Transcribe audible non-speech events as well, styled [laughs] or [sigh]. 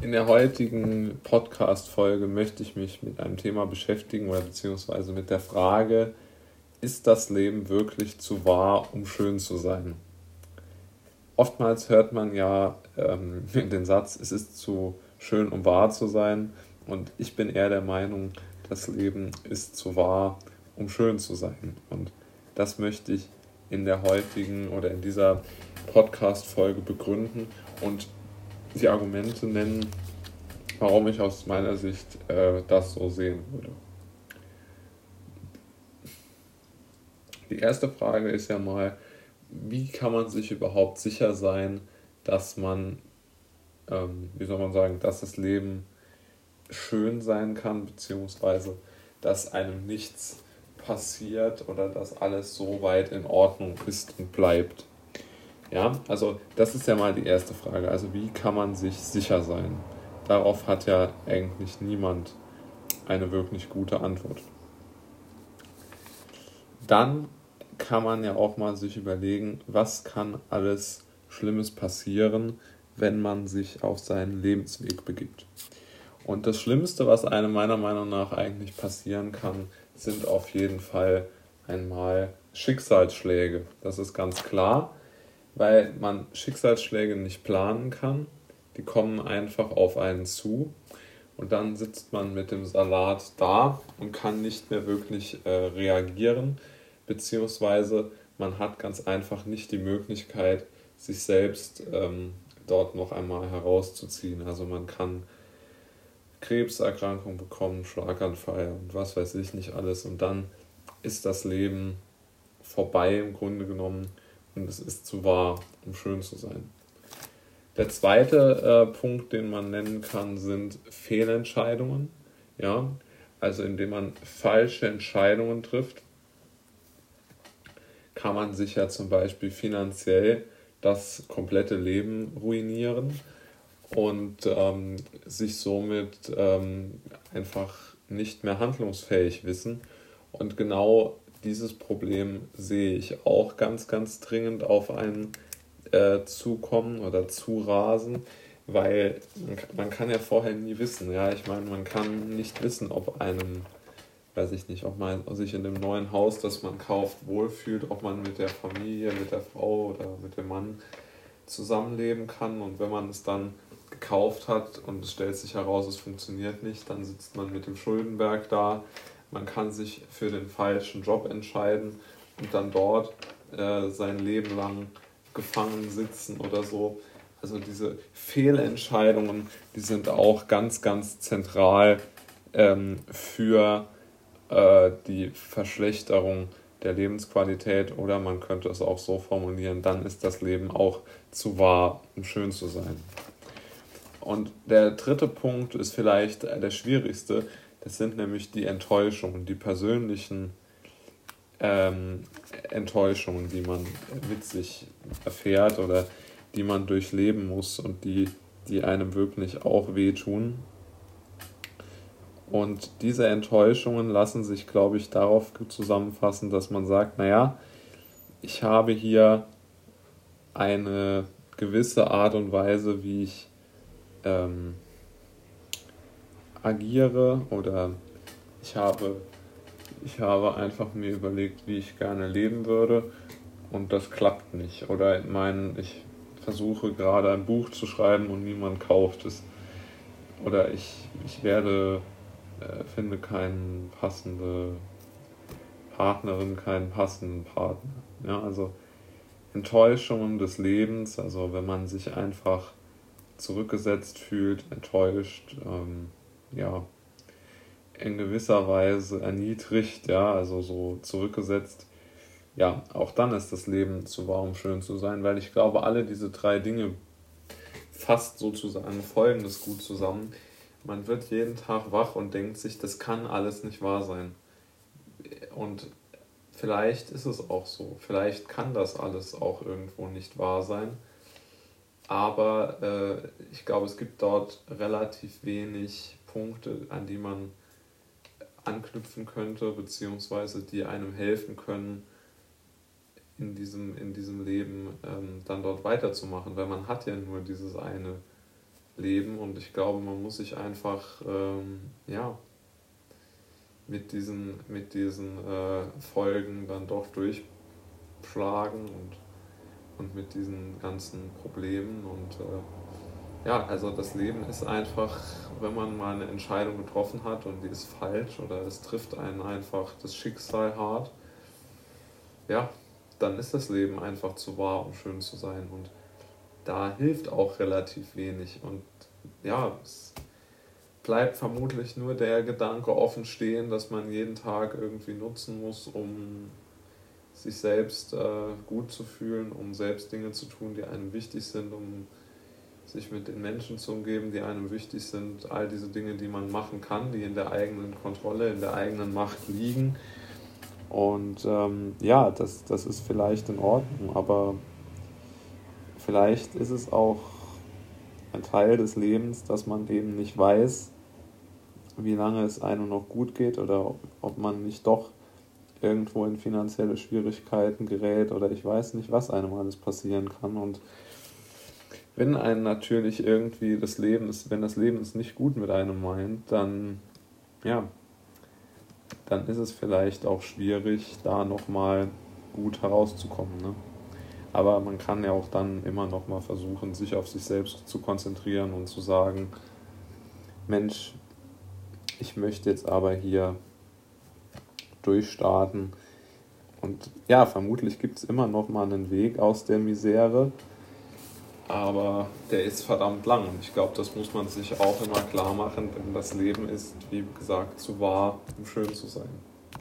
In der heutigen Podcast-Folge möchte ich mich mit einem Thema beschäftigen oder beziehungsweise mit der Frage, ist das Leben wirklich zu wahr, um schön zu sein? Oftmals hört man ja ähm, [laughs] den Satz, es ist zu schön, um wahr zu sein. Und ich bin eher der Meinung, das Leben ist zu wahr, um schön zu sein. Und das möchte ich in der heutigen oder in dieser Podcast-Folge begründen und die Argumente nennen, warum ich aus meiner Sicht äh, das so sehen würde. Die erste Frage ist ja mal, wie kann man sich überhaupt sicher sein, dass man, ähm, wie soll man sagen, dass das Leben schön sein kann, beziehungsweise dass einem nichts passiert oder dass alles so weit in Ordnung ist und bleibt. Ja, also das ist ja mal die erste Frage. Also wie kann man sich sicher sein? Darauf hat ja eigentlich niemand eine wirklich gute Antwort. Dann kann man ja auch mal sich überlegen, was kann alles Schlimmes passieren, wenn man sich auf seinen Lebensweg begibt. Und das Schlimmste, was einem meiner Meinung nach eigentlich passieren kann, sind auf jeden Fall einmal Schicksalsschläge. Das ist ganz klar weil man Schicksalsschläge nicht planen kann. Die kommen einfach auf einen zu und dann sitzt man mit dem Salat da und kann nicht mehr wirklich äh, reagieren, beziehungsweise man hat ganz einfach nicht die Möglichkeit, sich selbst ähm, dort noch einmal herauszuziehen. Also man kann Krebserkrankung bekommen, Schlaganfall und was weiß ich nicht alles und dann ist das Leben vorbei im Grunde genommen und es ist zu wahr, um schön zu sein. Der zweite äh, Punkt, den man nennen kann, sind Fehlentscheidungen. Ja, also indem man falsche Entscheidungen trifft, kann man sich ja zum Beispiel finanziell das komplette Leben ruinieren und ähm, sich somit ähm, einfach nicht mehr handlungsfähig wissen. Und genau dieses Problem sehe ich auch ganz, ganz dringend auf einen äh, zukommen oder zurasen, weil man, man, kann ja vorher nie wissen. Ja, ich meine, man kann nicht wissen, ob einem, weiß ich nicht, ob man sich in dem neuen Haus, das man kauft, wohlfühlt, ob man mit der Familie, mit der Frau oder mit dem Mann zusammenleben kann. Und wenn man es dann gekauft hat und es stellt sich heraus, es funktioniert nicht, dann sitzt man mit dem Schuldenberg da man kann sich für den falschen Job entscheiden und dann dort äh, sein Leben lang gefangen sitzen oder so. Also diese Fehlentscheidungen, die sind auch ganz, ganz zentral ähm, für äh, die Verschlechterung der Lebensqualität oder man könnte es auch so formulieren, dann ist das Leben auch zu wahr, um schön zu sein. Und der dritte Punkt ist vielleicht der schwierigste, das sind nämlich die Enttäuschungen, die persönlichen ähm, Enttäuschungen, die man mit sich erfährt oder die man durchleben muss und die, die einem wirklich auch wehtun. Und diese Enttäuschungen lassen sich, glaube ich, darauf zusammenfassen, dass man sagt, naja, ich habe hier eine gewisse Art und Weise, wie ich ähm, agiere oder ich habe, ich habe einfach mir überlegt, wie ich gerne leben würde und das klappt nicht. Oder mein, ich versuche gerade ein Buch zu schreiben und niemand kauft es. Oder ich, ich werde, äh, finde keine passende Partnerin, keinen passenden Partner. Ja, also Enttäuschungen des Lebens, also wenn man sich einfach zurückgesetzt fühlt, enttäuscht, ähm, ja, in gewisser Weise erniedrigt, ja, also so zurückgesetzt, ja, auch dann ist das Leben zu warum schön zu sein, weil ich glaube, alle diese drei Dinge fasst sozusagen folgendes gut zusammen. Man wird jeden Tag wach und denkt sich, das kann alles nicht wahr sein. Und vielleicht ist es auch so. Vielleicht kann das alles auch irgendwo nicht wahr sein. Aber äh, ich glaube, es gibt dort relativ wenig Punkte, an die man anknüpfen könnte, beziehungsweise die einem helfen können, in diesem, in diesem Leben ähm, dann dort weiterzumachen, weil man hat ja nur dieses eine leben und ich glaube, man muss sich einfach ähm, ja, mit diesen, mit diesen äh, Folgen dann doch durchschlagen und, und mit diesen ganzen Problemen und äh, ja, also das Leben ist einfach, wenn man mal eine Entscheidung getroffen hat und die ist falsch oder es trifft einen einfach das Schicksal hart, ja, dann ist das Leben einfach zu wahr, um schön zu sein und da hilft auch relativ wenig. Und ja, es bleibt vermutlich nur der Gedanke offen stehen, dass man jeden Tag irgendwie nutzen muss, um sich selbst äh, gut zu fühlen, um selbst Dinge zu tun, die einem wichtig sind, um sich mit den Menschen zu umgeben, die einem wichtig sind, all diese Dinge, die man machen kann, die in der eigenen Kontrolle, in der eigenen Macht liegen. Und ähm, ja, das, das ist vielleicht in Ordnung, aber vielleicht ist es auch ein Teil des Lebens, dass man eben nicht weiß, wie lange es einem noch gut geht oder ob, man nicht doch irgendwo in finanzielle Schwierigkeiten gerät oder ich weiß nicht, was einem alles passieren kann. Und wenn einem natürlich irgendwie das Leben ist, wenn das Leben es nicht gut mit einem meint, dann ja, dann ist es vielleicht auch schwierig, da nochmal gut herauszukommen. Ne? Aber man kann ja auch dann immer noch mal versuchen, sich auf sich selbst zu konzentrieren und zu sagen, Mensch, ich möchte jetzt aber hier durchstarten. Und ja, vermutlich gibt es immer noch mal einen Weg aus der Misere, aber der ist verdammt lang. Und ich glaube, das muss man sich auch immer klar machen, denn das Leben ist, wie gesagt, zu wahr, um schön zu sein.